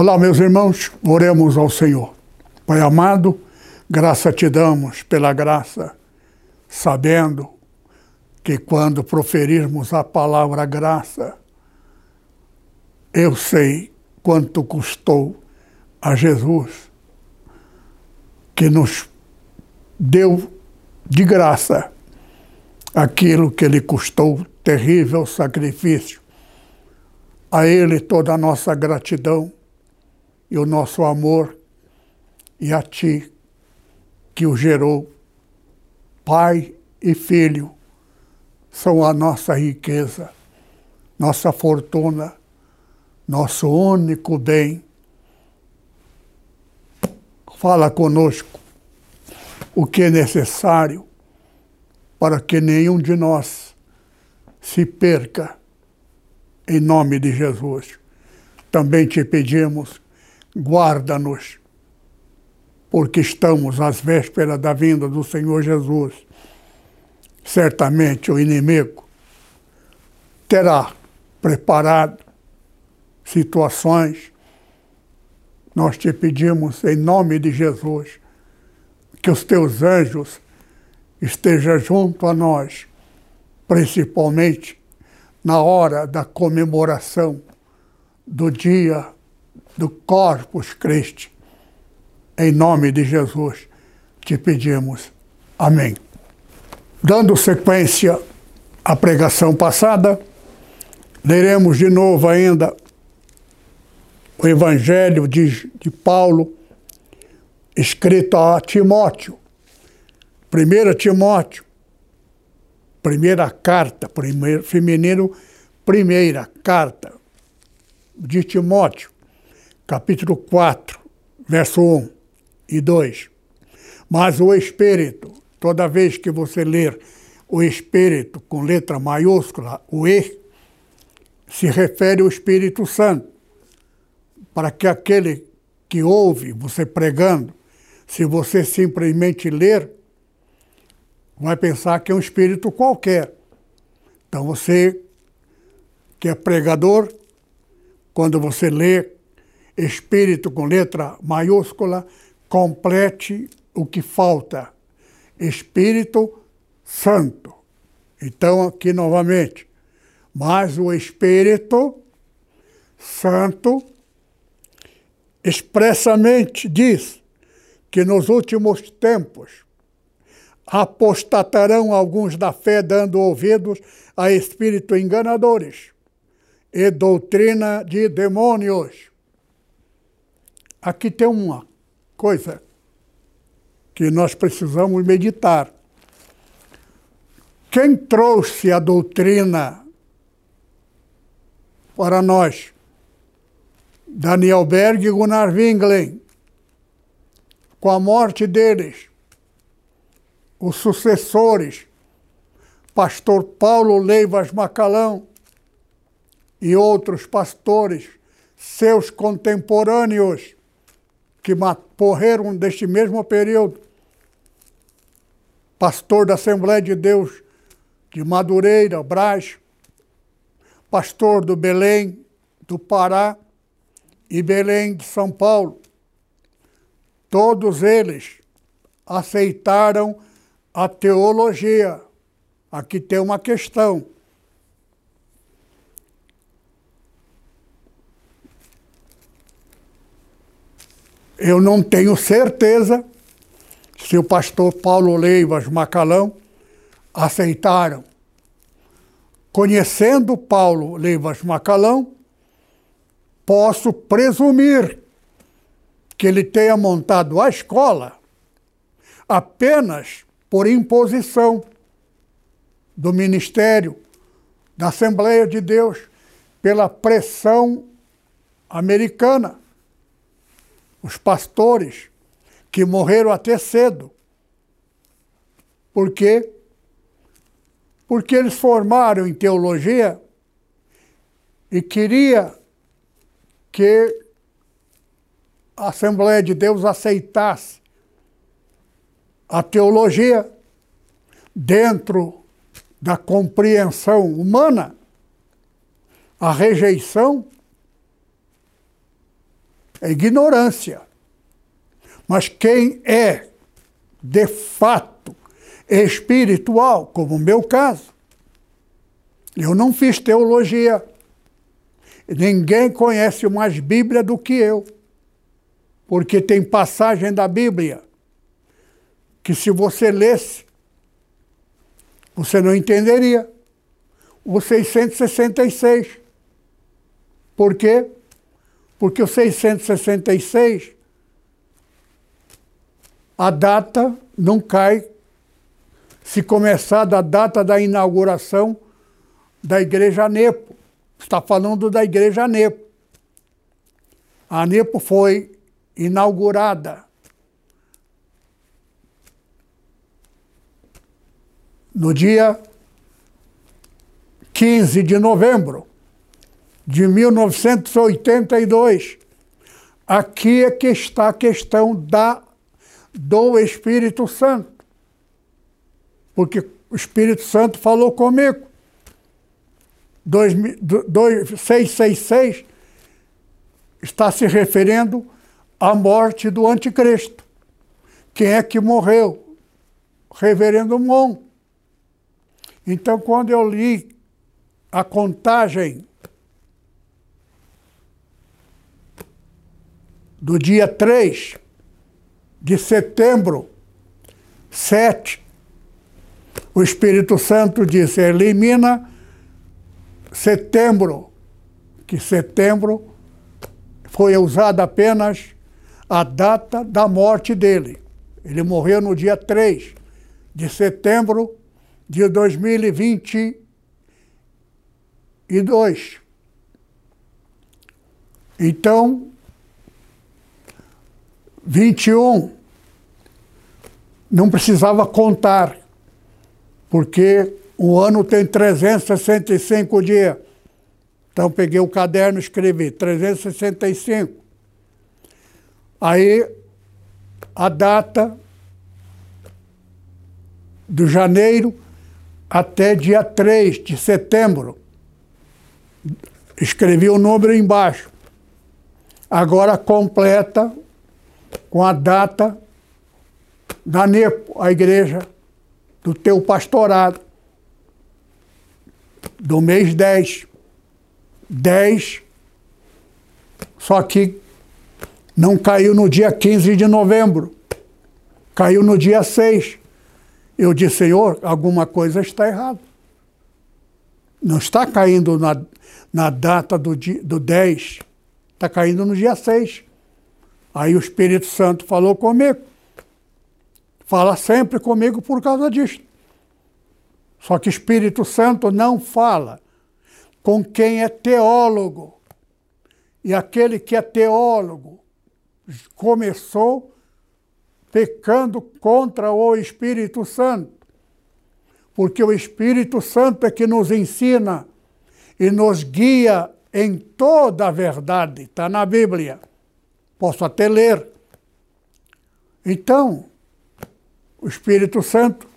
Olá, meus irmãos, oremos ao Senhor. Pai amado, graça te damos pela graça, sabendo que quando proferirmos a palavra graça, eu sei quanto custou a Jesus, que nos deu de graça aquilo que lhe custou terrível sacrifício. A Ele toda a nossa gratidão e o nosso amor e a Ti que o gerou. Pai e Filho são a nossa riqueza, nossa fortuna, nosso único bem. Fala conosco o que é necessário para que nenhum de nós se perca, em nome de Jesus. Também te pedimos guarda-nos, porque estamos às vésperas da vinda do Senhor Jesus. Certamente o inimigo terá preparado situações. Nós te pedimos, em nome de Jesus, que os teus anjos estejam junto a nós, principalmente na hora da comemoração do dia do Corpus Christi. Em nome de Jesus te pedimos. Amém. Dando sequência à pregação passada, leremos de novo ainda o Evangelho de, de Paulo, escrito a Timóteo. 1 Timóteo, primeira carta, primeiro, feminino, primeira carta de Timóteo capítulo 4, verso 1 e 2. Mas o Espírito, toda vez que você ler o Espírito com letra maiúscula, o E, se refere ao Espírito Santo, para que aquele que ouve você pregando, se você simplesmente ler, vai pensar que é um espírito qualquer. Então você que é pregador, quando você lê Espírito com letra maiúscula, complete o que falta. Espírito Santo. Então, aqui novamente. Mas o Espírito Santo expressamente diz que nos últimos tempos apostatarão alguns da fé, dando ouvidos a espíritos enganadores e doutrina de demônios Aqui tem uma coisa que nós precisamos meditar. Quem trouxe a doutrina para nós? Daniel Berg e Gunnar Winglen. Com a morte deles, os sucessores, pastor Paulo Leivas Macalão e outros pastores, seus contemporâneos, que morreram deste mesmo período. Pastor da Assembleia de Deus de Madureira, Brás, pastor do Belém, do Pará e Belém de São Paulo. Todos eles aceitaram a teologia. Aqui tem uma questão. Eu não tenho certeza se o pastor Paulo Leivas Macalão aceitaram. Conhecendo Paulo Leivas Macalão, posso presumir que ele tenha montado a escola apenas por imposição do ministério, da Assembleia de Deus, pela pressão americana. Os pastores que morreram até cedo. Por quê? Porque eles formaram em teologia e queria que a Assembleia de Deus aceitasse a teologia dentro da compreensão humana, a rejeição é ignorância. Mas quem é, de fato, espiritual, como o meu caso, eu não fiz teologia. Ninguém conhece mais Bíblia do que eu. Porque tem passagem da Bíblia que se você lesse, você não entenderia. O 666. Por quê? Porque o 666, a data não cai se começar da data da inauguração da Igreja Nepo. Está falando da Igreja Nepo. A Nepo foi inaugurada no dia 15 de novembro de 1982. Aqui é que está a questão da, do Espírito Santo. Porque o Espírito Santo falou comigo. 666 está se referindo à morte do anticristo. Quem é que morreu? Reverendo Mon. Então, quando eu li a contagem do dia 3 de setembro, 7, o Espírito Santo disse: elimina setembro, que setembro foi usada apenas a data da morte dele. Ele morreu no dia 3 de setembro de 2022. Então, 21 não precisava contar, porque o ano tem 365 dias. Então peguei o caderno e escrevi 365. Aí a data do janeiro até dia 3 de setembro. Escrevi o número embaixo. Agora completa com a data da NEPO, a igreja do teu pastorado, do mês 10. 10, só que não caiu no dia 15 de novembro, caiu no dia 6. Eu disse, Senhor, alguma coisa está errada. Não está caindo na, na data do, dia, do 10, está caindo no dia 6. Aí o Espírito Santo falou comigo. Fala sempre comigo por causa disso. Só que Espírito Santo não fala com quem é teólogo. E aquele que é teólogo começou pecando contra o Espírito Santo. Porque o Espírito Santo é que nos ensina e nos guia em toda a verdade. Está na Bíblia. Posso até ler. Então, o Espírito Santo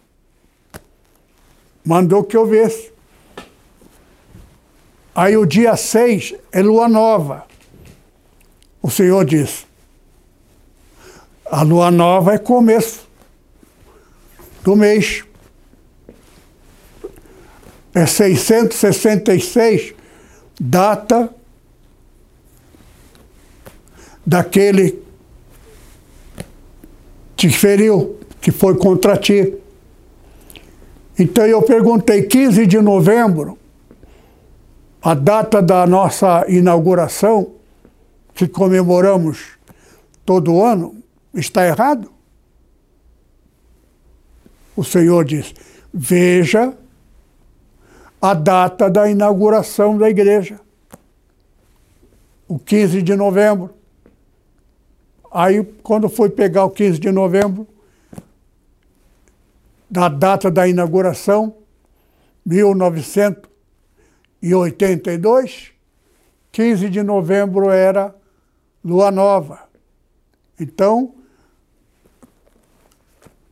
mandou que eu visse. Aí o dia 6 é lua nova. O Senhor diz: a lua nova é começo do mês. É 666, data daquele que feriu, que foi contra ti. Então eu perguntei, 15 de novembro, a data da nossa inauguração, que comemoramos todo ano, está errado? O Senhor diz: veja a data da inauguração da igreja. o 15 de novembro. Aí, quando foi pegar o 15 de novembro, da data da inauguração, 1982, 15 de novembro era lua nova. Então,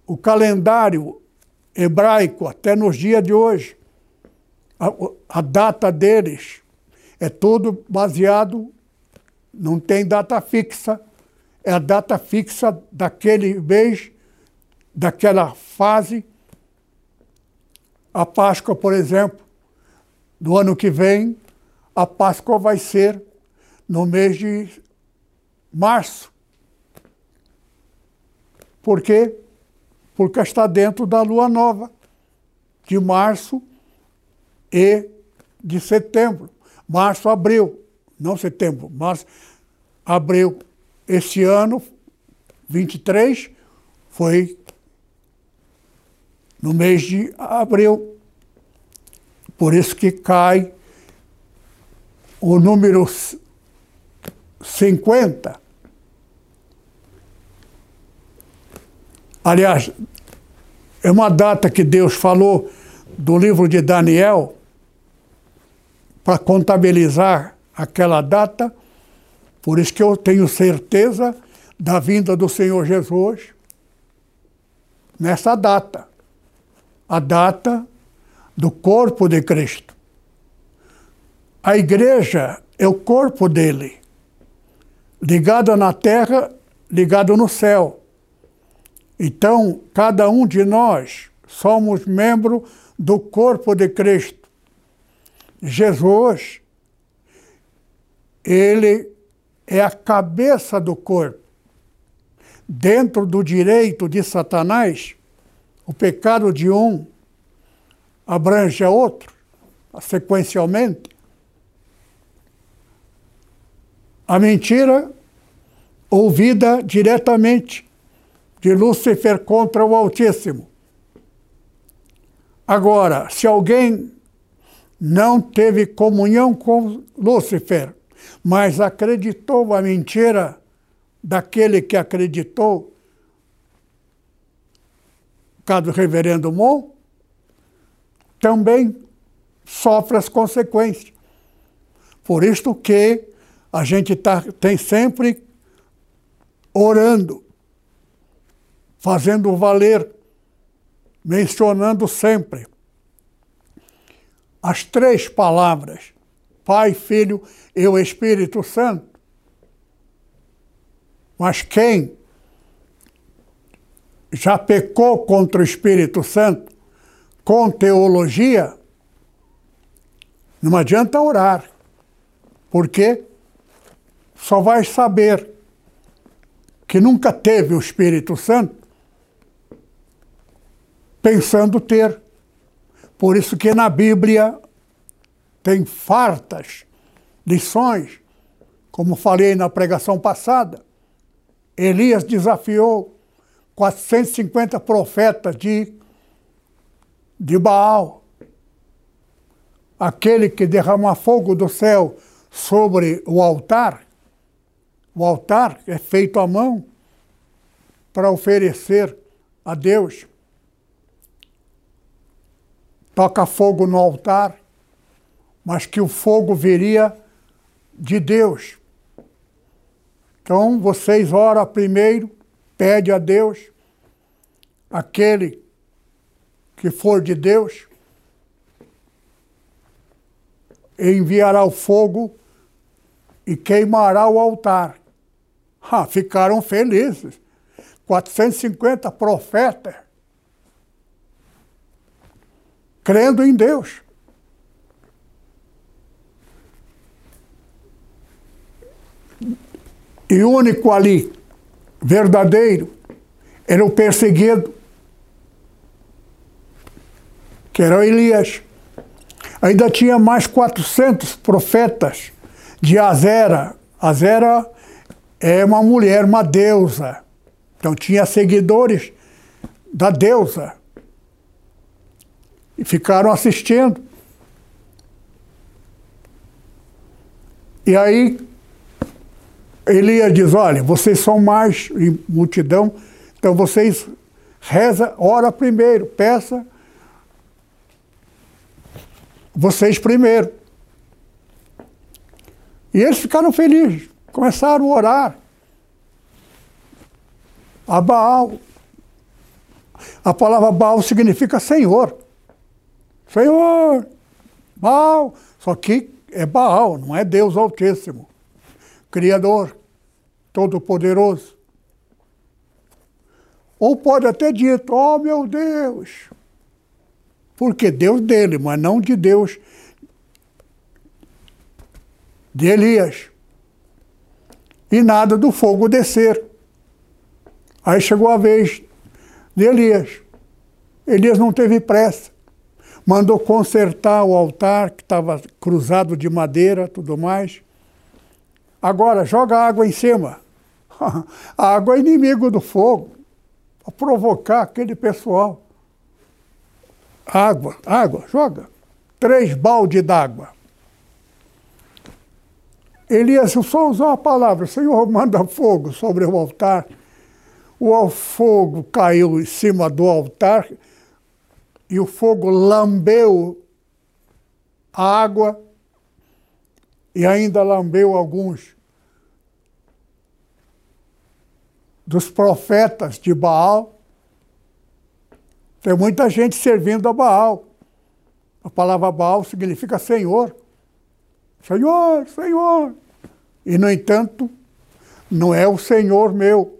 o calendário hebraico, até nos dias de hoje, a, a data deles é tudo baseado, não tem data fixa, é a data fixa daquele mês, daquela fase. A Páscoa, por exemplo, do ano que vem, a Páscoa vai ser no mês de março. Por quê? Porque está dentro da lua nova, de março e de setembro. Março, abril, não setembro, março, abril. Este ano, 23, foi no mês de abril. Por isso que cai o número 50. Aliás, é uma data que Deus falou do livro de Daniel para contabilizar aquela data. Por isso que eu tenho certeza da vinda do Senhor Jesus nessa data. A data do corpo de Cristo. A igreja é o corpo dele, ligado na terra, ligado no céu. Então, cada um de nós somos membro do corpo de Cristo. Jesus, ele é a cabeça do corpo. Dentro do direito de Satanás, o pecado de um abrange a outro, sequencialmente. A mentira ouvida diretamente de Lúcifer contra o Altíssimo. Agora, se alguém não teve comunhão com Lúcifer, mas acreditou a mentira daquele que acreditou, caso do reverendo Mon, também sofre as consequências. Por isso que a gente tá, tem sempre orando, fazendo valer, mencionando sempre as três palavras, Pai, Filho e o Espírito Santo. Mas quem já pecou contra o Espírito Santo com teologia, não adianta orar, porque só vai saber que nunca teve o Espírito Santo pensando ter. Por isso que na Bíblia tem fartas lições, como falei na pregação passada. Elias desafiou 450 profetas de, de Baal. Aquele que derrama fogo do céu sobre o altar. O altar é feito à mão para oferecer a Deus toca fogo no altar, mas que o fogo viria de Deus. Então vocês oram primeiro, pede a Deus, aquele que for de Deus, enviará o fogo e queimará o altar. Ah, ficaram felizes. 450 profetas crendo em Deus. E o único ali, verdadeiro, era o perseguido, que era Elias. Ainda tinha mais 400 profetas de Azera. Azera é uma mulher, uma deusa. Então tinha seguidores da deusa e ficaram assistindo. E aí Elias diz: Olha, vocês são mais em multidão, então vocês reza, ora primeiro, peça vocês primeiro. E eles ficaram felizes, começaram a orar a Baal. A palavra Baal significa Senhor. Senhor, Baal. Só que é Baal, não é Deus Altíssimo. Criador, Todo-Poderoso. Ou pode até dito, oh meu Deus. Porque Deus dele, mas não de Deus de Elias. E nada do fogo descer. Aí chegou a vez de Elias. Elias não teve pressa. Mandou consertar o altar, que estava cruzado de madeira, tudo mais. Agora, joga água em cima. A água é inimigo do fogo. Para provocar aquele pessoal. Água, água, joga. Três baldes d'água. Elias só usou a palavra, Senhor, manda fogo sobre o altar. O fogo caiu em cima do altar e o fogo lambeu a água e ainda lambeu alguns dos profetas de Baal. Tem muita gente servindo a Baal. A palavra Baal significa Senhor. Senhor, Senhor. E, no entanto, não é o Senhor meu.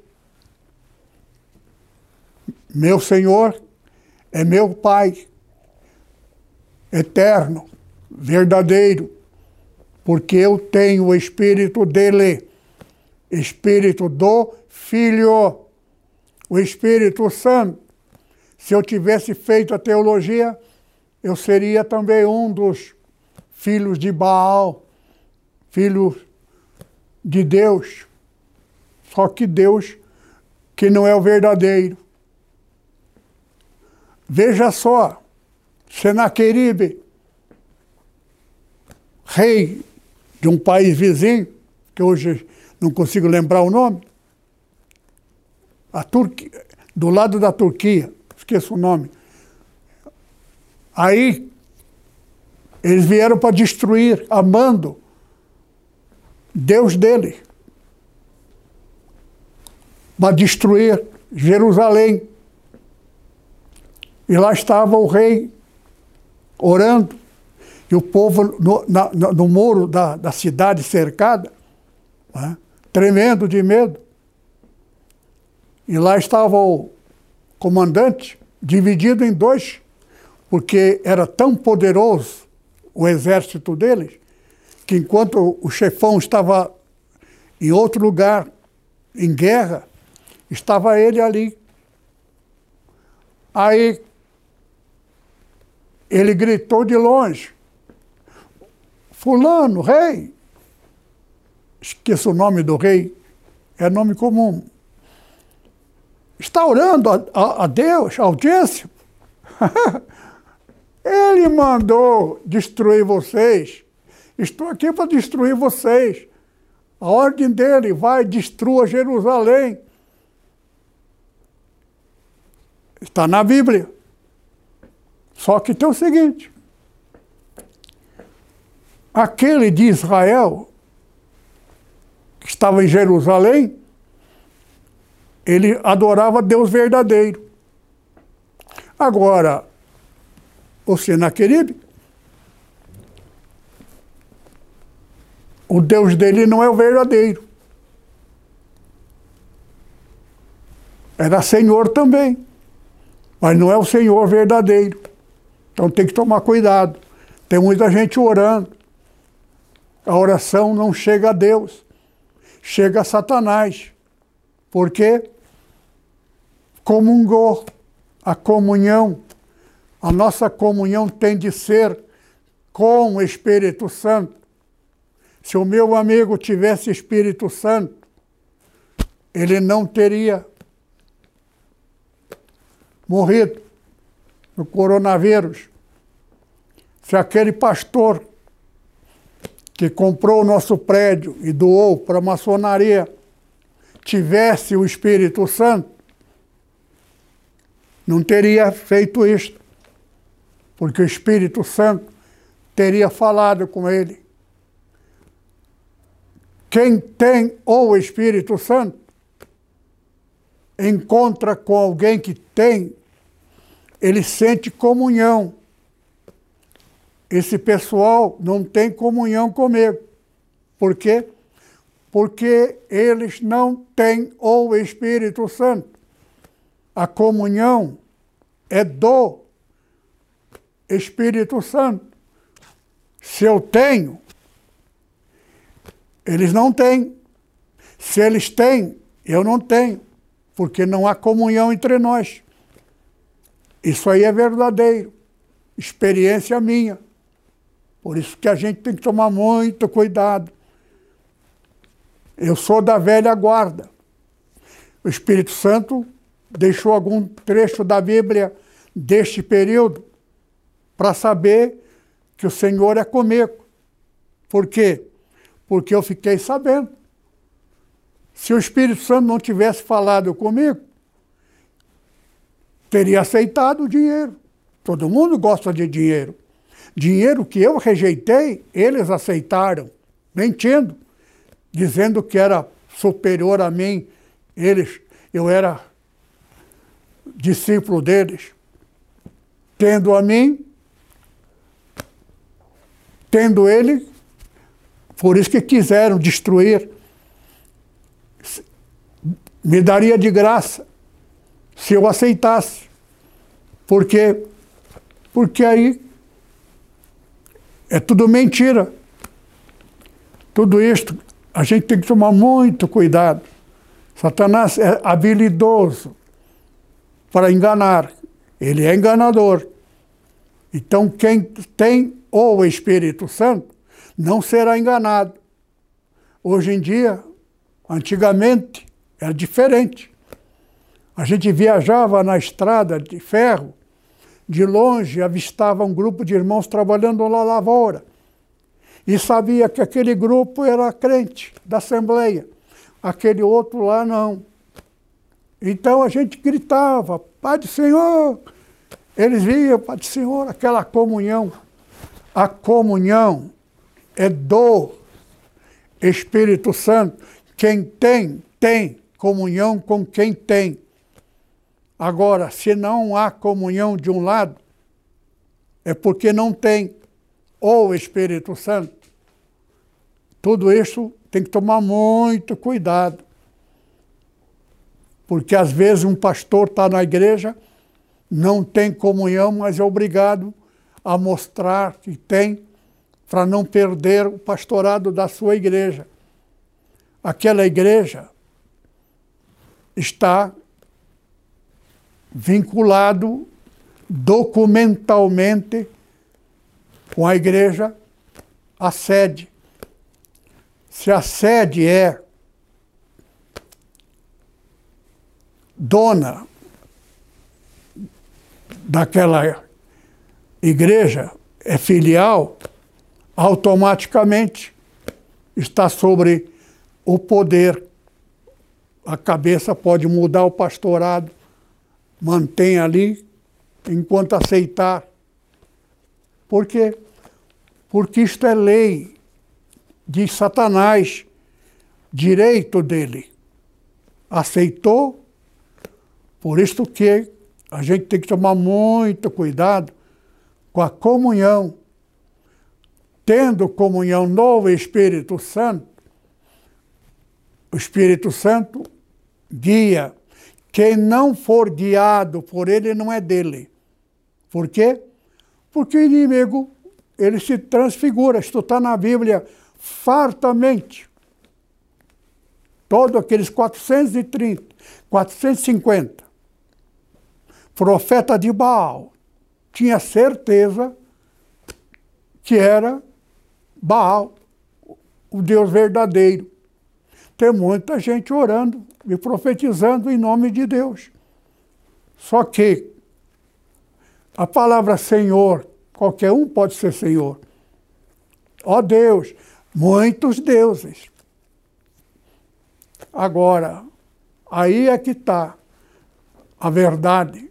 Meu Senhor é meu Pai, eterno, verdadeiro, porque eu tenho o Espírito dele, Espírito do Filho, o Espírito Santo. Se eu tivesse feito a teologia, eu seria também um dos filhos de Baal, filhos de Deus. Só que Deus, que não é o verdadeiro. Veja só, Senaqueribe, rei de um país vizinho, que hoje não consigo lembrar o nome, a do lado da Turquia, esqueço o nome. Aí eles vieram para destruir, amando Deus dele, para destruir Jerusalém. E lá estava o rei orando, e o povo no, na, no muro da, da cidade cercada, né, tremendo de medo. E lá estava o comandante, dividido em dois, porque era tão poderoso o exército deles, que enquanto o chefão estava em outro lugar, em guerra, estava ele ali. Aí ele gritou de longe: Fulano, rei. Esqueça o nome do rei, é nome comum. Está orando a, a, a Deus, audiência? Ele mandou destruir vocês. Estou aqui para destruir vocês. A ordem dele vai destrua Jerusalém. Está na Bíblia. Só que tem o seguinte: aquele de Israel que estava em Jerusalém, ele adorava Deus verdadeiro. Agora, o Senaqueribe, o Deus dele não é o verdadeiro. Era Senhor também, mas não é o Senhor verdadeiro. Então tem que tomar cuidado. Tem muita gente orando. A oração não chega a Deus, chega a Satanás. Por quê? Comungou a comunhão a nossa comunhão tem de ser com o Espírito Santo. Se o meu amigo tivesse Espírito Santo, ele não teria morrido no coronavírus. Se aquele pastor que comprou o nosso prédio e doou para a maçonaria tivesse o Espírito Santo, não teria feito isto, porque o Espírito Santo teria falado com ele. Quem tem o Espírito Santo encontra com alguém que tem, ele sente comunhão. Esse pessoal não tem comunhão comigo. Por quê? Porque eles não têm o Espírito Santo. A comunhão é do Espírito Santo. Se eu tenho, eles não têm. Se eles têm, eu não tenho, porque não há comunhão entre nós. Isso aí é verdadeiro, experiência minha. Por isso que a gente tem que tomar muito cuidado. Eu sou da velha guarda. O Espírito Santo deixou algum trecho da Bíblia deste período para saber que o Senhor é comigo. Por quê? porque eu fiquei sabendo. Se o Espírito Santo não tivesse falado comigo, teria aceitado o dinheiro. Todo mundo gosta de dinheiro. Dinheiro que eu rejeitei, eles aceitaram, mentindo, dizendo que era superior a mim. Eles, eu era discípulo deles. Tendo a mim, tendo ele, por isso que quiseram destruir. Me daria de graça se eu aceitasse. Por quê? Porque aí é tudo mentira. Tudo isto a gente tem que tomar muito cuidado. Satanás é habilidoso para enganar. Ele é enganador. Então, quem tem o Espírito Santo não será enganado. Hoje em dia, antigamente, era diferente. A gente viajava na estrada de ferro, de longe avistava um grupo de irmãos trabalhando na lavoura. E sabia que aquele grupo era crente da Assembleia, aquele outro lá não. Então a gente gritava, Pai do Senhor! Eles viam, Pai do Senhor, aquela comunhão. A comunhão é do Espírito Santo. Quem tem, tem comunhão com quem tem. Agora, se não há comunhão de um lado, é porque não tem o Espírito Santo. Tudo isso tem que tomar muito cuidado. Porque às vezes um pastor está na igreja, não tem comunhão, mas é obrigado a mostrar que tem para não perder o pastorado da sua igreja. Aquela igreja está vinculado documentalmente com a igreja, a sede. Se a sede é dona daquela igreja, é filial, automaticamente está sobre o poder. A cabeça pode mudar o pastorado, mantém ali enquanto aceitar. Por quê? Porque isto é lei de Satanás, direito dele. Aceitou, por isso que a gente tem que tomar muito cuidado com a comunhão tendo comunhão no Espírito Santo, o Espírito Santo guia. Quem não for guiado por ele não é dele. Por quê? Porque o inimigo, ele se transfigura. Isto está na Bíblia fartamente. Todos aqueles 430, 450. Profeta de Baal tinha certeza que era Baal, o Deus verdadeiro. Tem muita gente orando e profetizando em nome de Deus. Só que a palavra Senhor, qualquer um pode ser Senhor. Ó Deus, Muitos deuses. Agora, aí é que está a verdade.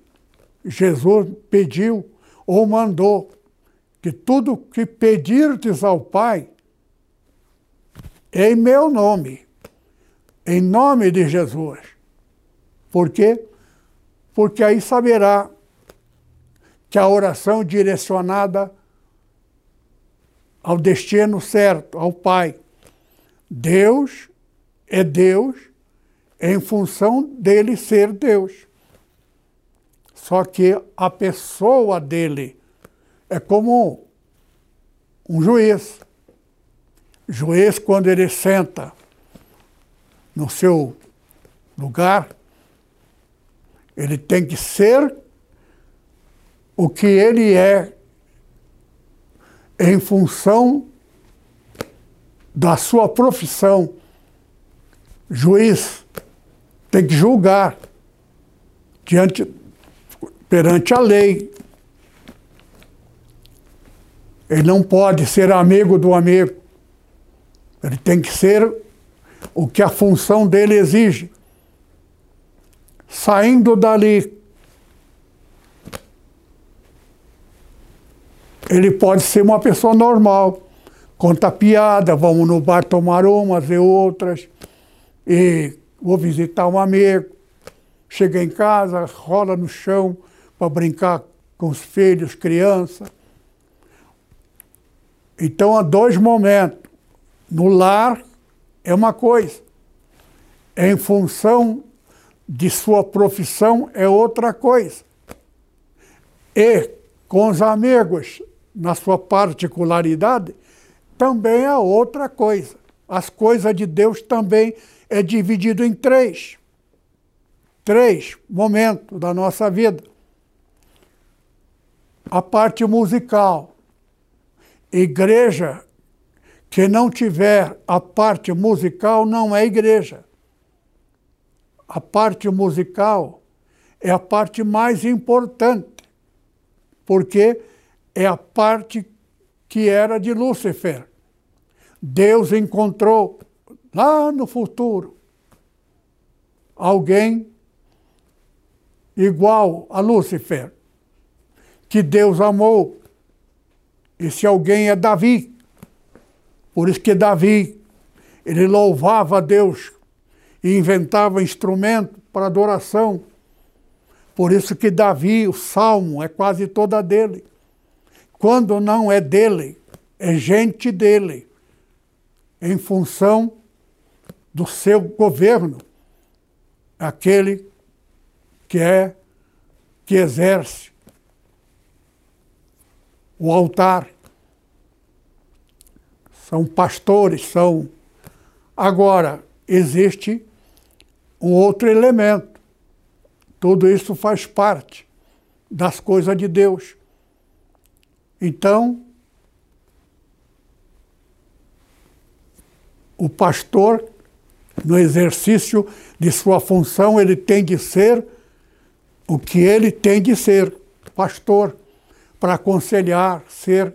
Jesus pediu ou mandou que tudo que pedirdes ao Pai, em meu nome, em nome de Jesus. Por quê? Porque aí saberá que a oração direcionada ao destino certo, ao Pai. Deus é Deus em função dele ser Deus. Só que a pessoa dele é como um juiz. juiz, quando ele senta no seu lugar, ele tem que ser o que ele é em função da sua profissão. Juiz tem que julgar diante perante a lei. Ele não pode ser amigo do amigo. Ele tem que ser o que a função dele exige. Saindo dali, ele pode ser uma pessoa normal, conta piada, vamos no bar tomar umas e outras, e vou visitar um amigo, chega em casa, rola no chão para brincar com os filhos, crianças. Então há dois momentos. No lar é uma coisa, em função de sua profissão é outra coisa. E com os amigos na sua particularidade, também é outra coisa. As coisas de Deus também é dividido em três. Três momentos da nossa vida. A parte musical. Igreja que não tiver a parte musical não é igreja. A parte musical é a parte mais importante, porque é a parte que era de Lúcifer. Deus encontrou lá no futuro alguém igual a Lúcifer, que Deus amou. Esse alguém é Davi. Por isso que Davi, ele louvava a Deus e inventava instrumento para adoração. Por isso que Davi, o salmo, é quase toda dele. Quando não é dele, é gente dele, em função do seu governo, aquele que é que exerce o altar. São pastores, são. Agora, existe um outro elemento. Tudo isso faz parte das coisas de Deus. Então, o pastor, no exercício de sua função, ele tem de ser o que ele tem de ser, pastor, para aconselhar, ser.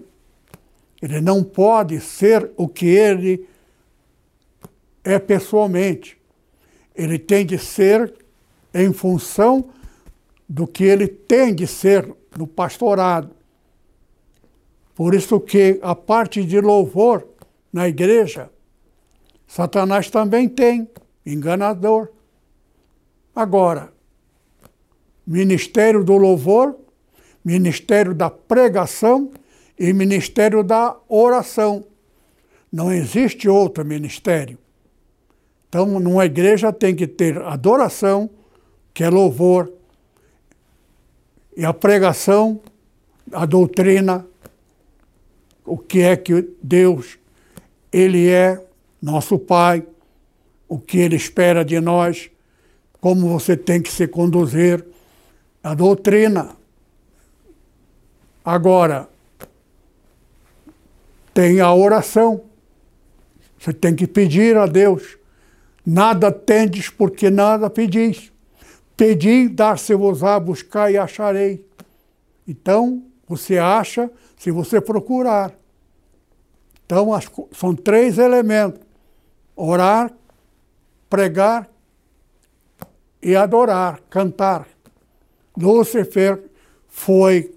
Ele não pode ser o que ele é pessoalmente. Ele tem de ser em função do que ele tem de ser no pastorado. Por isso que a parte de louvor na igreja, Satanás também tem, enganador. Agora, ministério do louvor, ministério da pregação e ministério da oração. Não existe outro ministério. Então, numa igreja tem que ter adoração, que é louvor, e a pregação, a doutrina, o que é que Deus, Ele é nosso Pai, o que Ele espera de nós, como você tem que se conduzir, a doutrina. Agora, tem a oração. Você tem que pedir a Deus. Nada tendes porque nada pedis. Pedi, dar-se-vos-á, buscar e acharei. Então, você acha se você procurar. Então, as, são três elementos: orar, pregar e adorar, cantar. Lúcifer foi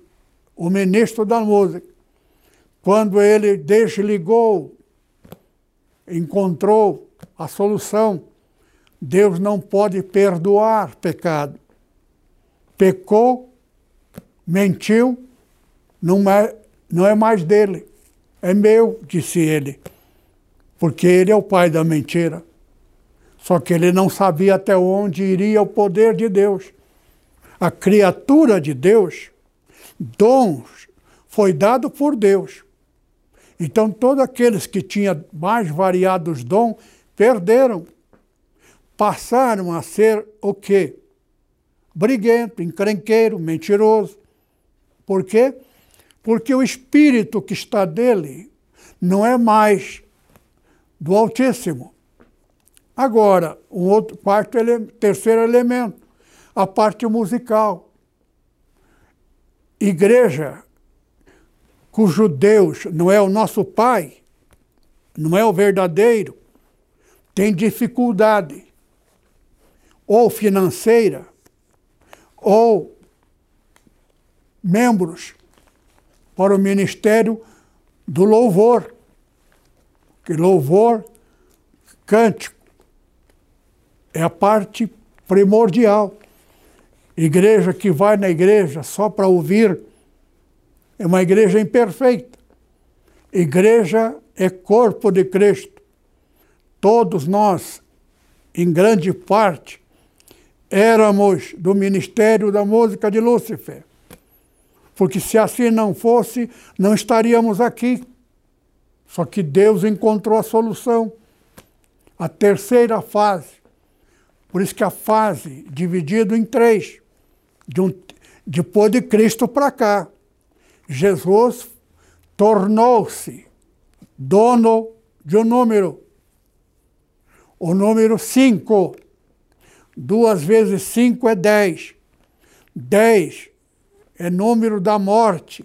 o ministro da música. Quando ele desligou, encontrou a solução, Deus não pode perdoar pecado. Pecou, mentiu, não é, não é mais dele, é meu, disse ele, porque ele é o pai da mentira. Só que ele não sabia até onde iria o poder de Deus. A criatura de Deus, dons, foi dado por Deus. Então, todos aqueles que tinham mais variados dons perderam. Passaram a ser o quê? Briguento, encrenqueiro, mentiroso. Por quê? Porque o espírito que está dele não é mais do Altíssimo. Agora, um outro quarto ele, terceiro elemento, a parte musical. Igreja cujo Deus não é o nosso Pai, não é o verdadeiro, tem dificuldade, ou financeira, ou membros para o ministério do louvor, que louvor, cântico, é a parte primordial. Igreja que vai na igreja só para ouvir é uma igreja imperfeita. Igreja é corpo de Cristo. Todos nós, em grande parte, éramos do ministério da música de Lúcifer. Porque se assim não fosse, não estaríamos aqui. Só que Deus encontrou a solução. A terceira fase por isso que a fase dividida em três, de um, depois de Cristo para cá, Jesus tornou-se dono de um número. O número cinco. Duas vezes cinco é dez. Dez é número da morte,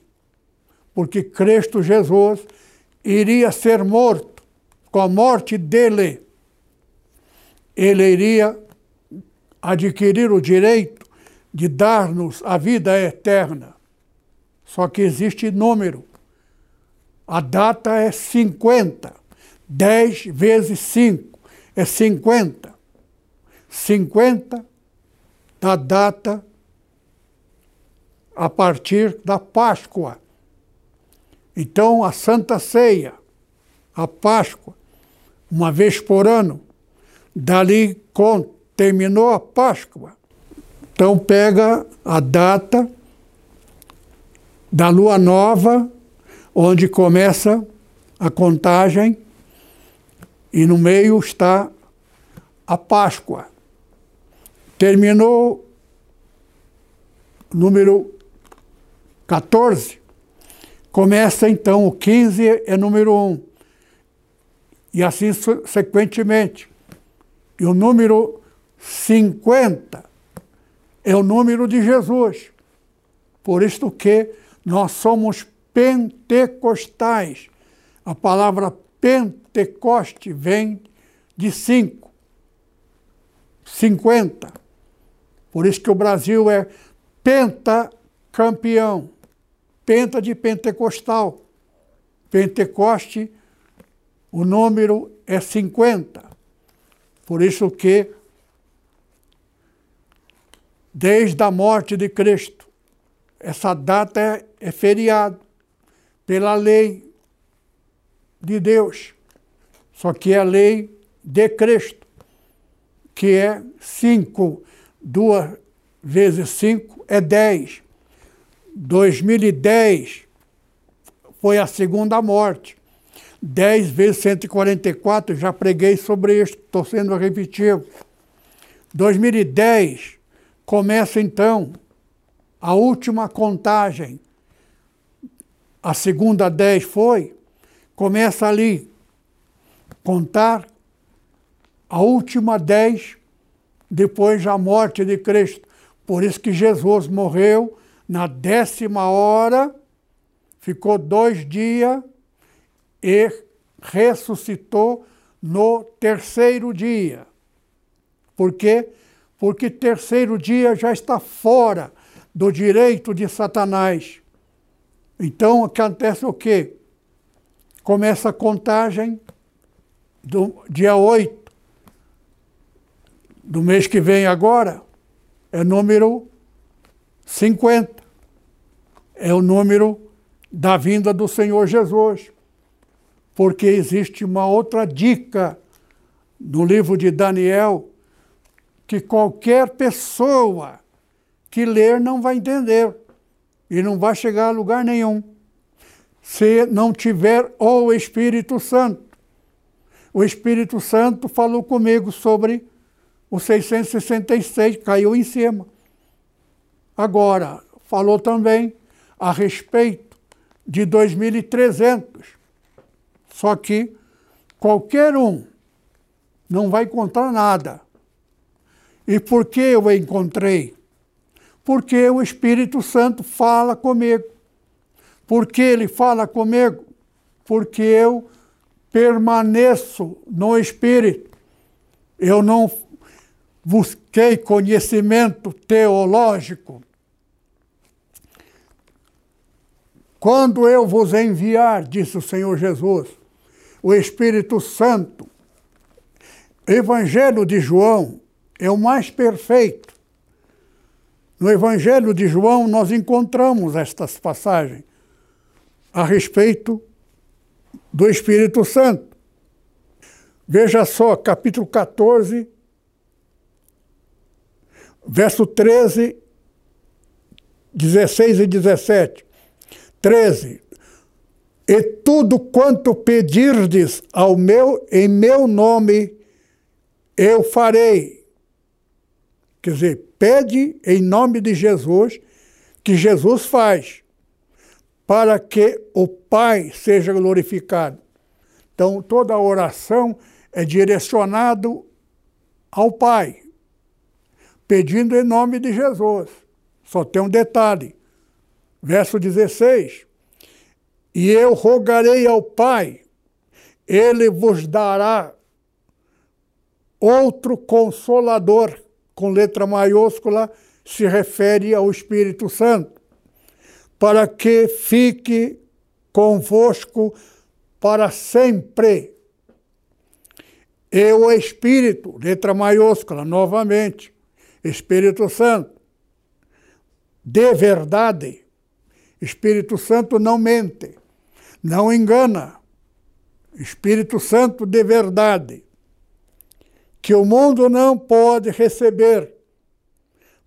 porque Cristo Jesus iria ser morto. Com a morte dele, ele iria adquirir o direito de dar-nos a vida eterna. Só que existe número. A data é 50. 10 vezes 5 é 50. 50 da data a partir da Páscoa. Então, a Santa Ceia, a Páscoa, uma vez por ano, dali terminou a Páscoa. Então pega a data da lua nova, onde começa a contagem, e no meio está a Páscoa. Terminou número 14, começa então o 15 é número 1. E assim sequentemente. E o número 50 é o número de Jesus. Por isto que nós somos pentecostais. A palavra Pentecoste vem de cinco. 50. Por isso que o Brasil é pentacampeão. Penta de pentecostal. Pentecoste, o número é 50. Por isso que desde a morte de Cristo. Essa data é, é feriado pela lei de Deus. Só que é a lei de Cristo, que é cinco, duas vezes cinco é dez. 2010 foi a segunda morte. 10 vezes 144, já preguei sobre isso, estou sendo repetido. 2010 Começa então a última contagem. A segunda dez foi, começa ali, contar a última dez depois da morte de Cristo. Por isso que Jesus morreu na décima hora, ficou dois dias e ressuscitou no terceiro dia. Por quê? Porque terceiro dia já está fora do direito de Satanás. Então acontece o quê? Começa a contagem do dia 8 do mês que vem agora, é número 50. É o número da vinda do Senhor Jesus. Porque existe uma outra dica no livro de Daniel que qualquer pessoa que ler não vai entender e não vai chegar a lugar nenhum se não tiver o Espírito Santo. O Espírito Santo falou comigo sobre o 666, caiu em cima. Agora, falou também a respeito de 2.300. Só que qualquer um não vai encontrar nada. E por que eu encontrei? Porque o Espírito Santo fala comigo. Por que ele fala comigo? Porque eu permaneço no Espírito. Eu não busquei conhecimento teológico. Quando eu vos enviar, disse o Senhor Jesus, o Espírito Santo, Evangelho de João é o mais perfeito. No Evangelho de João, nós encontramos estas passagens a respeito do Espírito Santo. Veja só, capítulo 14, verso 13, 16 e 17. 13. E tudo quanto pedirdes ao meu, em meu nome, eu farei. Quer dizer, pede em nome de Jesus, que Jesus faz, para que o Pai seja glorificado. Então, toda oração é direcionado ao Pai, pedindo em nome de Jesus. Só tem um detalhe. Verso 16: E eu rogarei ao Pai, ele vos dará outro consolador, com letra maiúscula, se refere ao Espírito Santo, para que fique convosco para sempre. E o Espírito, letra maiúscula, novamente, Espírito Santo, de verdade. Espírito Santo não mente, não engana. Espírito Santo de verdade, que o mundo não pode receber,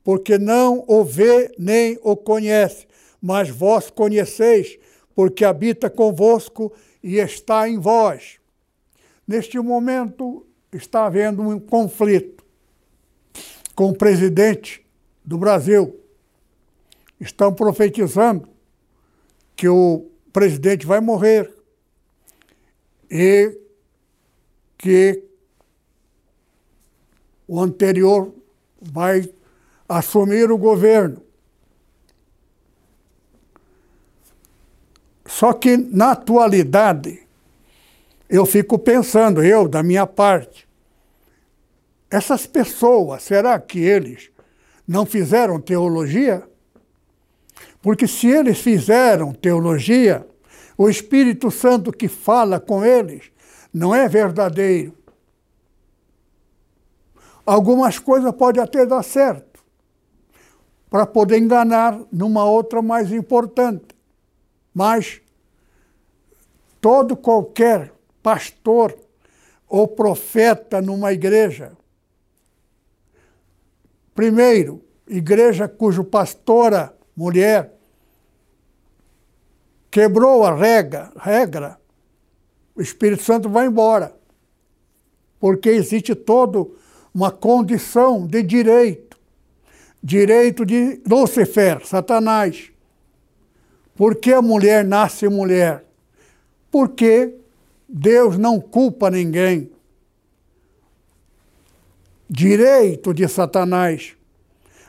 porque não o vê nem o conhece, mas vós conheceis, porque habita convosco e está em vós. Neste momento está havendo um conflito com o presidente do Brasil. Estão profetizando que o presidente vai morrer e que o anterior vai assumir o governo. Só que, na atualidade, eu fico pensando, eu, da minha parte, essas pessoas, será que eles não fizeram teologia? Porque se eles fizeram teologia, o Espírito Santo que fala com eles não é verdadeiro. Algumas coisas podem até dar certo, para poder enganar numa outra mais importante. Mas todo qualquer pastor ou profeta numa igreja Primeiro, igreja cujo pastora, mulher, quebrou a regra, regra, o Espírito Santo vai embora. Porque existe toda uma condição de direito. Direito de Lúcifer, Satanás. Por que a mulher nasce mulher? Porque Deus não culpa ninguém direito de Satanás.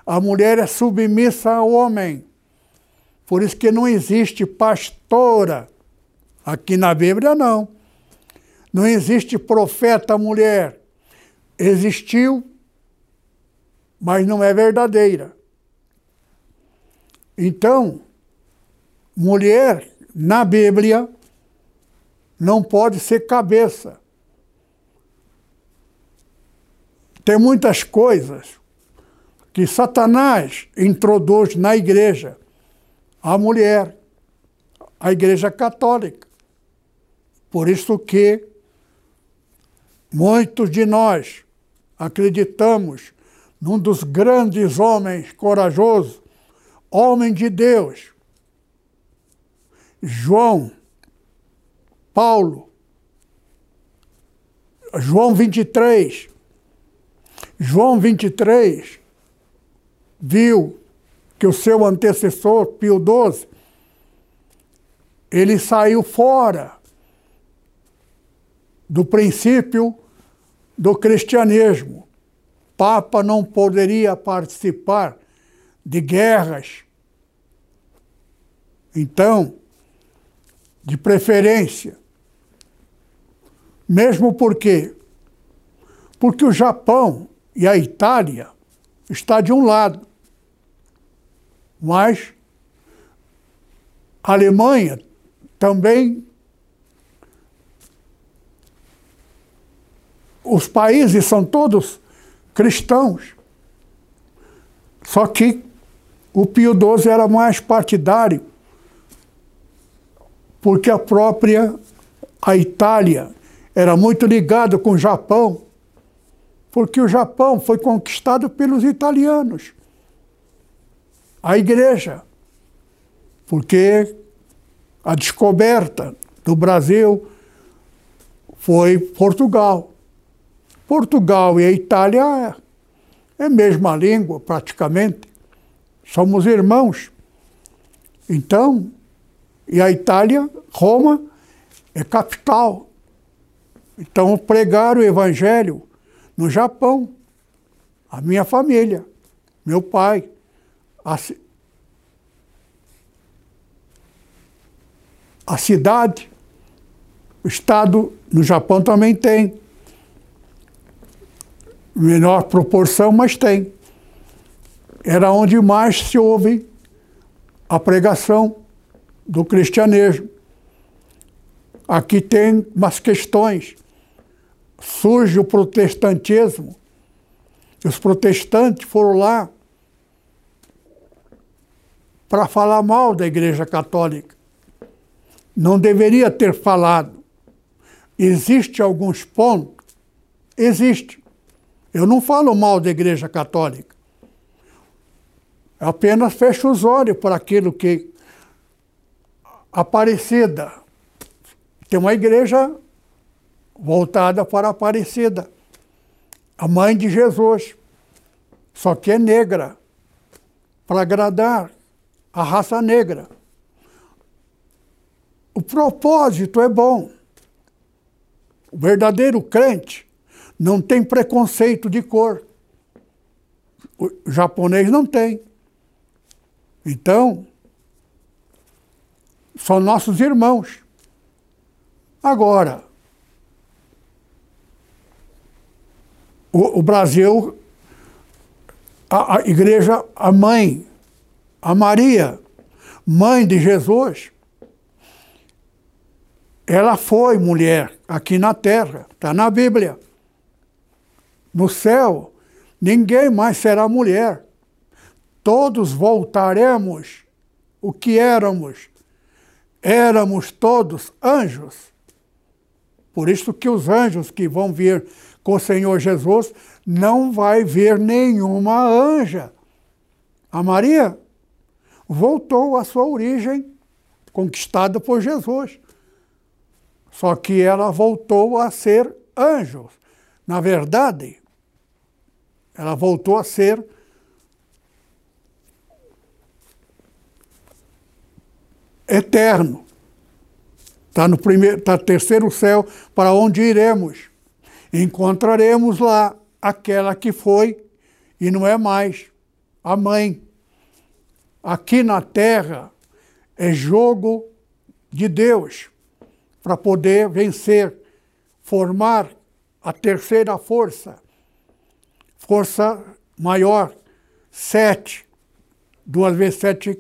A mulher é submissa ao homem. Por isso que não existe pastora. Aqui na Bíblia, não. Não existe profeta mulher. Existiu, mas não é verdadeira. Então, mulher na Bíblia não pode ser cabeça. Tem muitas coisas que Satanás introduz na igreja. A mulher, a igreja católica. Por isso que muitos de nós acreditamos num dos grandes homens corajosos, homem de Deus, João, Paulo, João 23. João 23 viu que o seu antecessor, Pio XII, ele saiu fora do princípio do cristianismo. Papa não poderia participar de guerras. Então, de preferência, mesmo porque porque o Japão e a Itália está de um lado, mas a Alemanha também os países são todos cristãos. Só que o Pio XII era mais partidário, porque a própria a Itália era muito ligada com o Japão, porque o Japão foi conquistado pelos italianos. A igreja, porque a descoberta do Brasil foi Portugal. Portugal e a Itália é a mesma língua, praticamente. Somos irmãos. Então, e a Itália, Roma, é capital. Então, pregar o Evangelho no Japão. A minha família, meu pai. A, a cidade, o estado no Japão também tem menor proporção, mas tem. Era onde mais se ouve a pregação do cristianismo. Aqui tem umas questões. Surge o protestantismo. Os protestantes foram lá para falar mal da Igreja Católica. Não deveria ter falado. Existe alguns pontos? Existe. Eu não falo mal da Igreja Católica. Eu apenas fecho os olhos para aquilo que Aparecida tem uma igreja voltada para Aparecida, a mãe de Jesus, só que é negra, para agradar a raça negra. O propósito é bom. O verdadeiro crente não tem preconceito de cor. O japonês não tem. Então, são nossos irmãos. Agora, o, o Brasil, a, a igreja, a mãe, a Maria, mãe de Jesus, ela foi mulher aqui na terra, está na Bíblia. No céu, ninguém mais será mulher. Todos voltaremos o que éramos. Éramos todos anjos. Por isso que os anjos que vão vir com o Senhor Jesus não vai ver nenhuma anja. A Maria voltou à sua origem, conquistada por Jesus. Só que ela voltou a ser anjo. Na verdade, ela voltou a ser eterno. Está no primeiro, tá terceiro céu, para onde iremos. Encontraremos lá aquela que foi e não é mais a mãe. Aqui na terra é jogo de Deus para poder vencer, formar a terceira força, força maior, sete, duas vezes sete,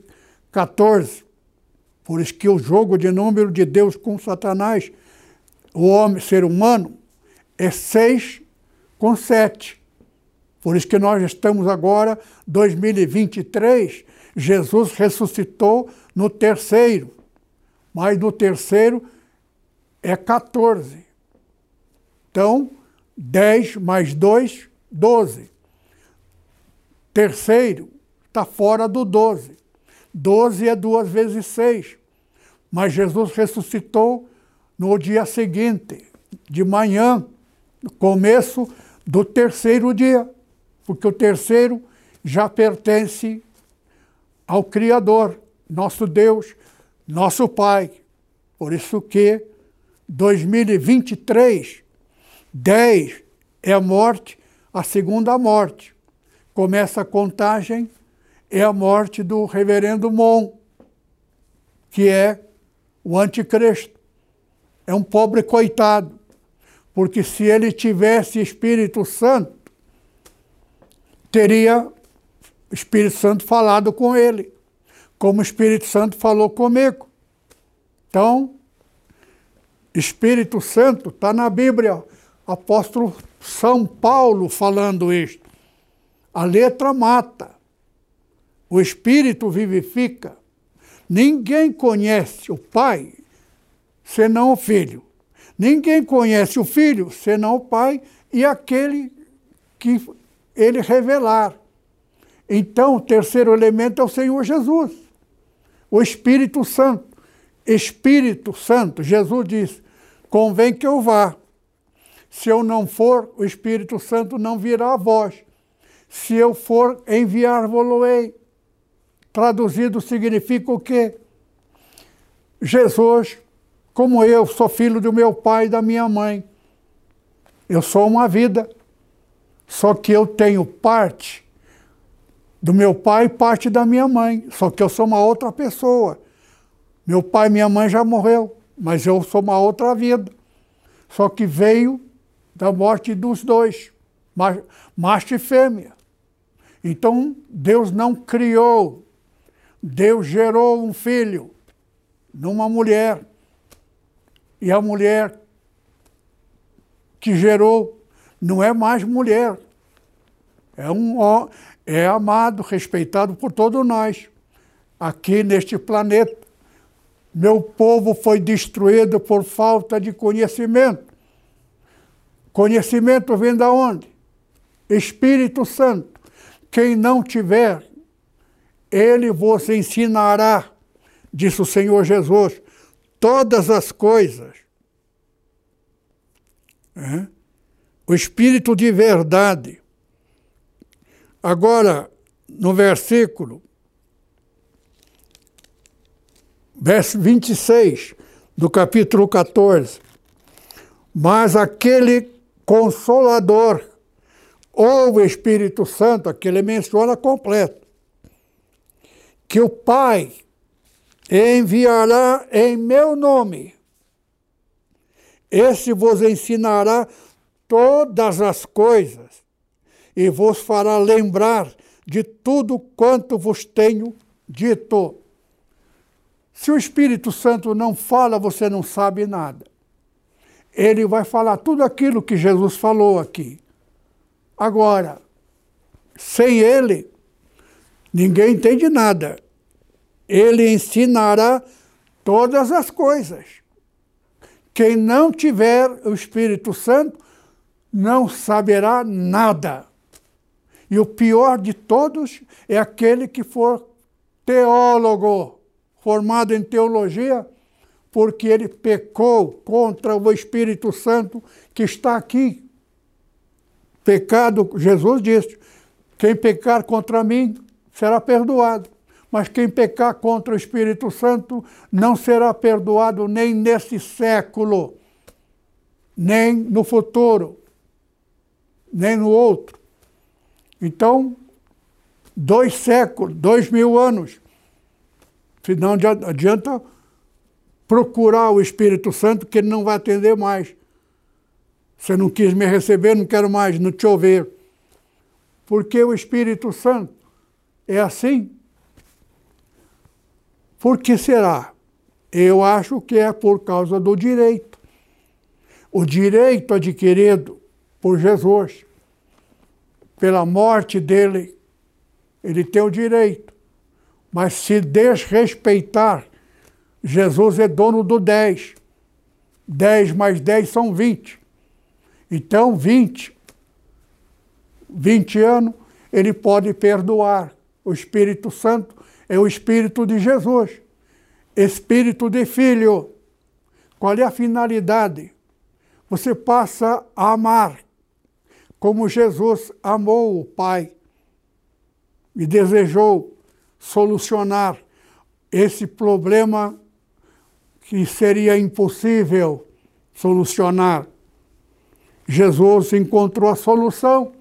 14. Por isso que o jogo de número de Deus com Satanás, o homem, ser humano, é seis com sete. Por isso que nós estamos agora, 2023, Jesus ressuscitou no terceiro. Mas no terceiro é 14. Então, 10 mais 2, 12. Terceiro está fora do 12. 12 é duas vezes 6. Mas Jesus ressuscitou no dia seguinte, de manhã, no começo do terceiro dia, porque o terceiro já pertence ao Criador, nosso Deus, nosso Pai. Por isso que 2023, 10 é a morte, a segunda morte. Começa a contagem, é a morte do reverendo Mon, que é o anticristo. É um pobre coitado, porque se ele tivesse Espírito Santo, teria Espírito Santo falado com ele, como o Espírito Santo falou comigo. Então, Espírito Santo está na Bíblia, apóstolo São Paulo falando isto. A letra mata, o Espírito vivifica. Ninguém conhece o Pai senão o Filho. Ninguém conhece o Filho senão o Pai e aquele que ele revelar. Então, o terceiro elemento é o Senhor Jesus, o Espírito Santo. Espírito Santo, Jesus diz: convém que eu vá. Se eu não for, o Espírito Santo não virá a vós. Se eu for, enviar-vos-ei. Traduzido significa o quê? Jesus, como eu, sou filho do meu pai e da minha mãe. Eu sou uma vida. Só que eu tenho parte do meu pai e parte da minha mãe. Só que eu sou uma outra pessoa. Meu pai e minha mãe já morreu, mas eu sou uma outra vida. Só que veio da morte dos dois, macho e fêmea. Então Deus não criou, Deus gerou um filho numa mulher. E a mulher que gerou não é mais mulher, é um é amado, respeitado por todos nós, aqui neste planeta. Meu povo foi destruído por falta de conhecimento. Conhecimento vem da onde? Espírito Santo. Quem não tiver, ele vos ensinará, disse o Senhor Jesus, todas as coisas. É? O Espírito de verdade Agora, no versículo, verso 26 do capítulo 14, mas aquele consolador, ou o Espírito Santo, aqui ele menciona completo, que o Pai enviará em meu nome. Esse vos ensinará todas as coisas e vos fará lembrar de tudo quanto vos tenho dito. Se o Espírito Santo não fala, você não sabe nada. Ele vai falar tudo aquilo que Jesus falou aqui. Agora, sem ele, ninguém entende nada. Ele ensinará todas as coisas. Quem não tiver o Espírito Santo não saberá nada. E o pior de todos é aquele que for teólogo, formado em teologia, porque ele pecou contra o Espírito Santo que está aqui. Pecado, Jesus disse: quem pecar contra mim será perdoado. Mas quem pecar contra o Espírito Santo não será perdoado nem nesse século, nem no futuro, nem no outro. Então, dois séculos, dois mil anos. Não adianta procurar o Espírito Santo, que ele não vai atender mais. Você não quis me receber, não quero mais, não te ouvir. Porque o Espírito Santo é assim? Por que será? Eu acho que é por causa do direito. O direito adquirido por Jesus, pela morte dele, ele tem o direito. Mas se desrespeitar, Jesus é dono do 10. 10 mais 10 são 20. Então, 20. 20 anos, ele pode perdoar. O Espírito Santo é o Espírito de Jesus. Espírito de filho. Qual é a finalidade? Você passa a amar como Jesus amou o Pai e desejou solucionar esse problema que seria impossível solucionar. Jesus encontrou a solução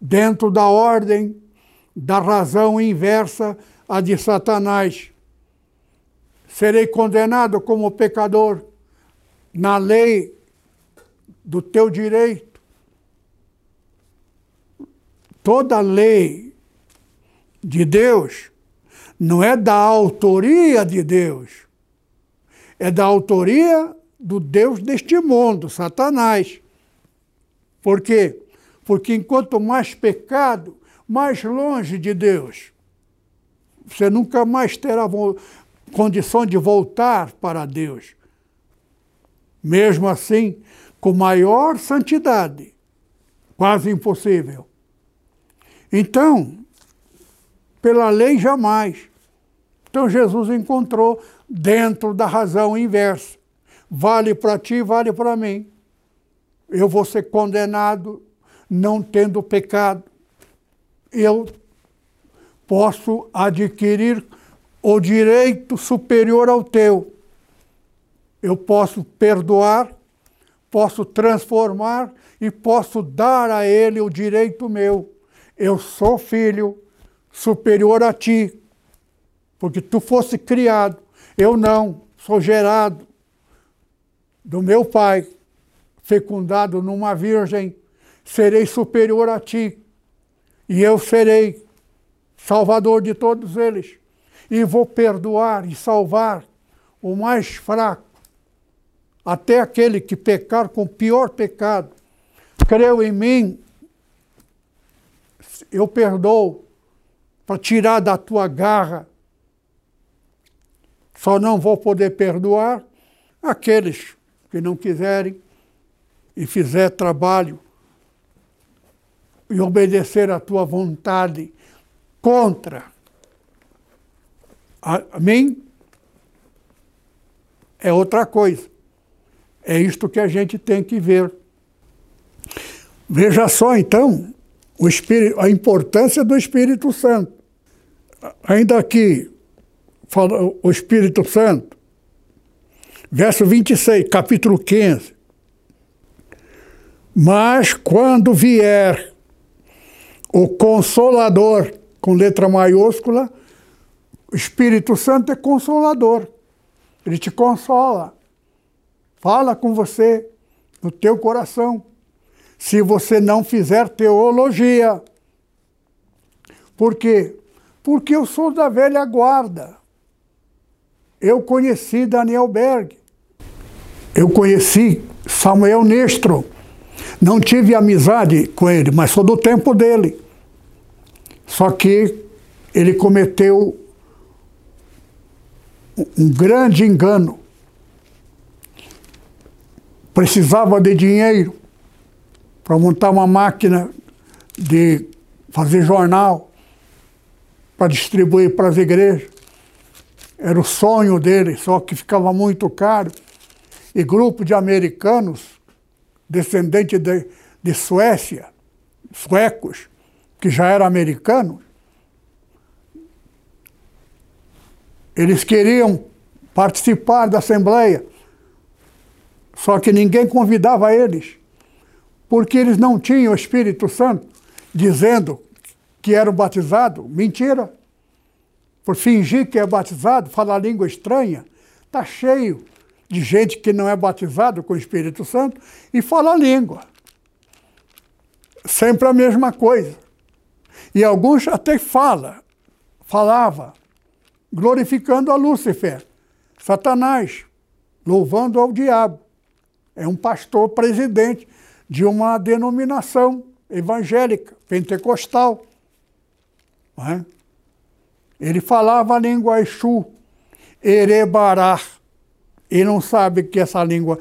dentro da ordem da razão inversa à de Satanás. Serei condenado como pecador na lei do teu direito. Toda lei de Deus não é da autoria de Deus, é da autoria do Deus deste mundo, Satanás. Por quê? Porque enquanto mais pecado, mais longe de Deus. Você nunca mais terá condição de voltar para Deus. Mesmo assim, com maior santidade, quase impossível. Então, pela lei jamais. Então Jesus encontrou dentro da razão inversa. Vale para ti, vale para mim. Eu vou ser condenado não tendo pecado eu posso adquirir o direito superior ao teu. Eu posso perdoar, posso transformar e posso dar a ele o direito meu. Eu sou filho superior a ti, porque tu fosse criado, eu não, sou gerado do meu pai, fecundado numa virgem, serei superior a ti e eu serei salvador de todos eles. E vou perdoar e salvar o mais fraco, até aquele que pecar com o pior pecado. Creu em mim, eu perdoo para tirar da tua garra. Só não vou poder perdoar aqueles que não quiserem e fizer trabalho e obedecer à tua vontade contra a mim é outra coisa. É isto que a gente tem que ver. Veja só então o Espírito, a importância do Espírito Santo. Ainda aqui, fala o Espírito Santo, verso 26, capítulo 15. Mas quando vier o Consolador, com letra maiúscula, o Espírito Santo é consolador. Ele te consola. Fala com você no teu coração. Se você não fizer teologia. Por quê? Porque eu sou da velha guarda. Eu conheci Daniel Berg. Eu conheci Samuel Nestro. Não tive amizade com ele, mas sou do tempo dele. Só que ele cometeu um grande engano. Precisava de dinheiro para montar uma máquina de fazer jornal para distribuir para as igrejas. Era o sonho dele, só que ficava muito caro. E grupo de americanos, descendentes de, de Suécia, suecos, que já eram americanos, eles queriam participar da Assembleia, só que ninguém convidava eles, porque eles não tinham o Espírito Santo dizendo que eram batizados. Mentira. Por fingir que é batizado, falar língua estranha, está cheio de gente que não é batizado com o Espírito Santo e fala língua. Sempre a mesma coisa. E alguns até fala, falava, glorificando a Lúcifer, Satanás, louvando ao diabo. É um pastor presidente de uma denominação evangélica, pentecostal. É? Ele falava a língua Exu, Erebará. E não sabe que essa língua.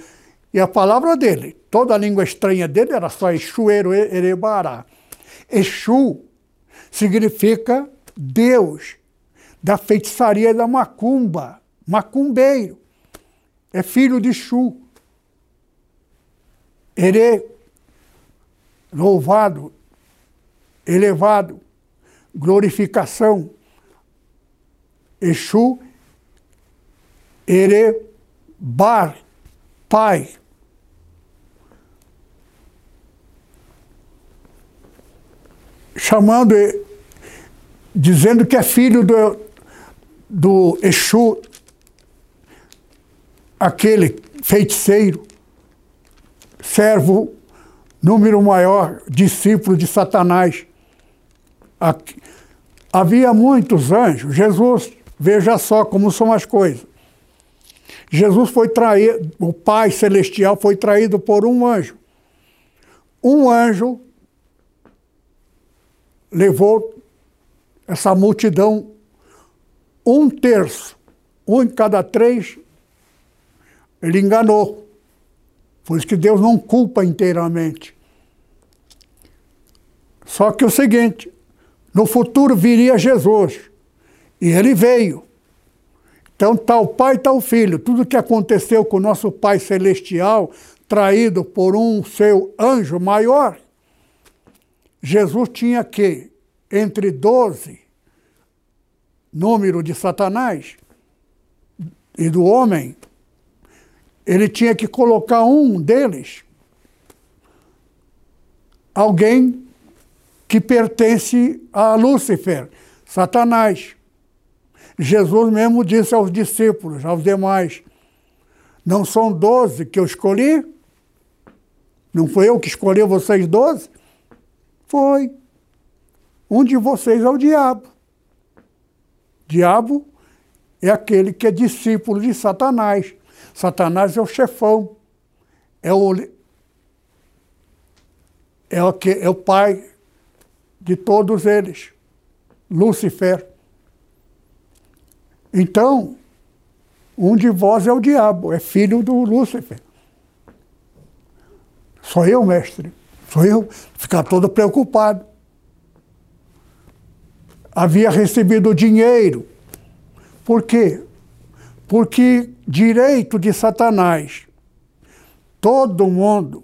E a palavra dele, toda a língua estranha dele era só Exu, Erebará. Exu significa Deus da feitiçaria da macumba, macumbeiro. É filho de Exu. Ere, louvado, elevado, glorificação. Exu, Ere, Bar, Pai. Chamando, dizendo que é filho do, do Exu, aquele feiticeiro, servo número maior, discípulo de Satanás. Havia muitos anjos. Jesus, veja só como são as coisas. Jesus foi traído, o Pai Celestial foi traído por um anjo. Um anjo levou essa multidão, um terço, um em cada três, ele enganou. Por isso que Deus não culpa inteiramente. Só que o seguinte, no futuro viria Jesus. E ele veio. Então o pai, o filho. Tudo que aconteceu com o nosso pai celestial, traído por um seu anjo maior, Jesus tinha que, entre 12, número de Satanás, e do homem, ele tinha que colocar um deles, alguém que pertence a Lúcifer, Satanás. Jesus mesmo disse aos discípulos, aos demais: Não são doze que eu escolhi? Não foi eu que escolhi vocês doze? Foi. Um de vocês é o diabo. Diabo é aquele que é discípulo de Satanás. Satanás é o chefão, é o, é o, que, é o pai de todos eles, Lúcifer. Então, um de vós é o diabo, é filho do Lúcifer. Sou eu, mestre. Sou eu. Ficar todo preocupado. Havia recebido dinheiro. Por quê? Porque direito de Satanás. Todo mundo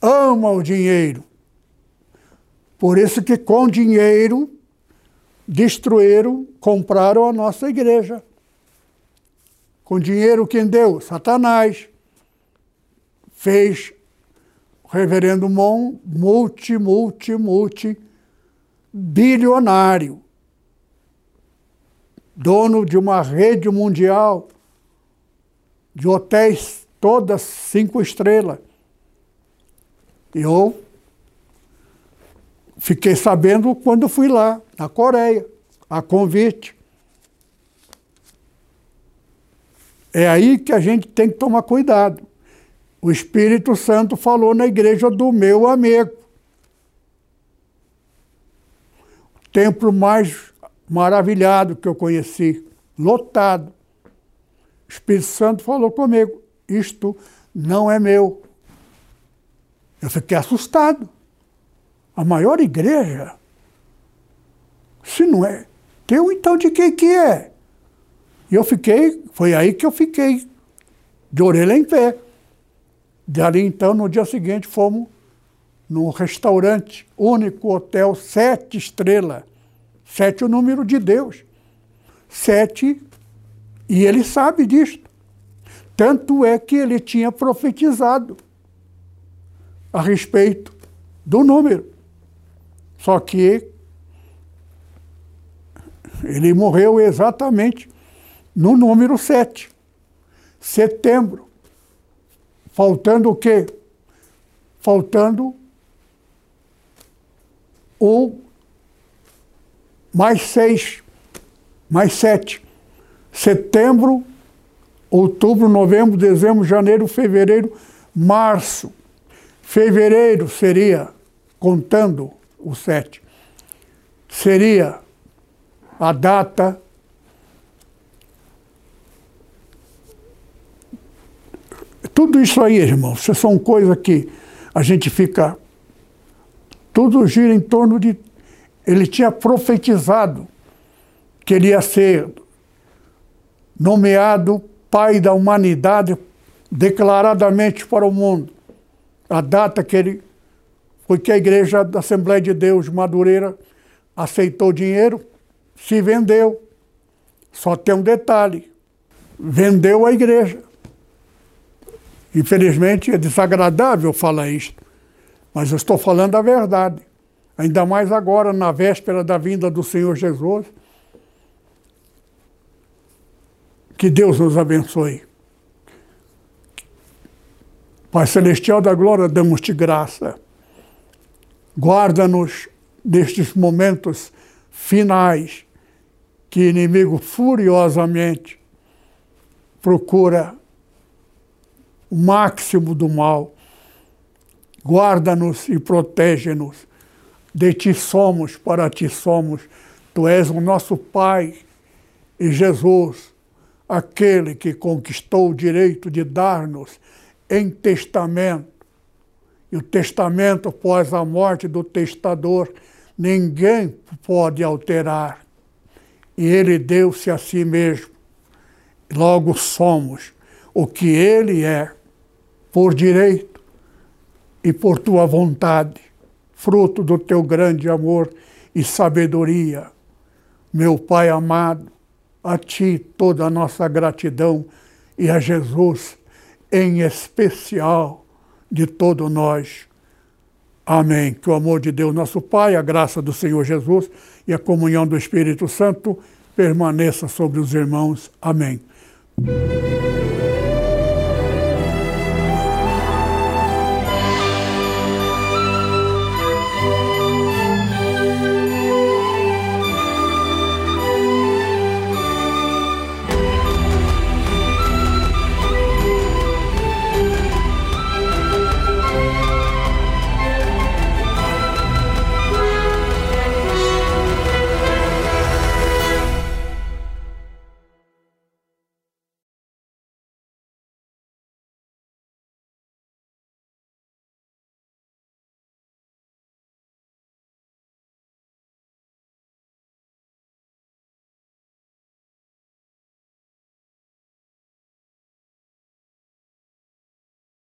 ama o dinheiro. Por isso que com dinheiro destruíram, compraram a nossa igreja. Com dinheiro quem deu? Satanás. Fez o reverendo Mon multi, multi, multi bilionário. Dono de uma rede mundial de hotéis, todas cinco estrelas. Eu fiquei sabendo quando fui lá, na Coreia, a convite. É aí que a gente tem que tomar cuidado. O Espírito Santo falou na igreja do meu amigo. O templo mais maravilhado que eu conheci, lotado. O Espírito Santo falou comigo: Isto não é meu. Eu fiquei assustado. A maior igreja? Se não é teu, então de quem que é? E eu fiquei, foi aí que eu fiquei, de orelha em pé. Dali então, no dia seguinte, fomos num restaurante, único hotel, sete estrelas. Sete o número de Deus. Sete e ele sabe disto. Tanto é que ele tinha profetizado a respeito do número. Só que ele morreu exatamente no número 7, setembro Faltando o quê? Faltando o mais seis, mais sete. Setembro, outubro, novembro, dezembro, janeiro, fevereiro, março. Fevereiro seria, contando o sete, seria a data Tudo isso aí, irmãos, são coisas que a gente fica. Tudo gira em torno de. Ele tinha profetizado que ele ia ser nomeado pai da humanidade declaradamente para o mundo. A data que ele foi que a igreja da Assembleia de Deus Madureira aceitou dinheiro, se vendeu. Só tem um detalhe: vendeu a igreja. Infelizmente é desagradável falar isto, mas eu estou falando a verdade. Ainda mais agora, na véspera da vinda do Senhor Jesus. Que Deus nos abençoe. Pai Celestial da Glória, damos-te graça. Guarda-nos destes momentos finais que inimigo furiosamente procura o máximo do mal. Guarda-nos e protege-nos. De ti somos, para ti somos. Tu és o nosso Pai e Jesus, aquele que conquistou o direito de dar-nos em testamento. E o testamento, após a morte do testador, ninguém pode alterar. E ele deu-se a si mesmo. Logo somos o que ele é por direito e por tua vontade, fruto do teu grande amor e sabedoria. Meu Pai amado, a Ti toda a nossa gratidão e a Jesus em especial de todo nós. Amém. Que o amor de Deus, nosso Pai, a graça do Senhor Jesus e a comunhão do Espírito Santo permaneça sobre os irmãos. Amém.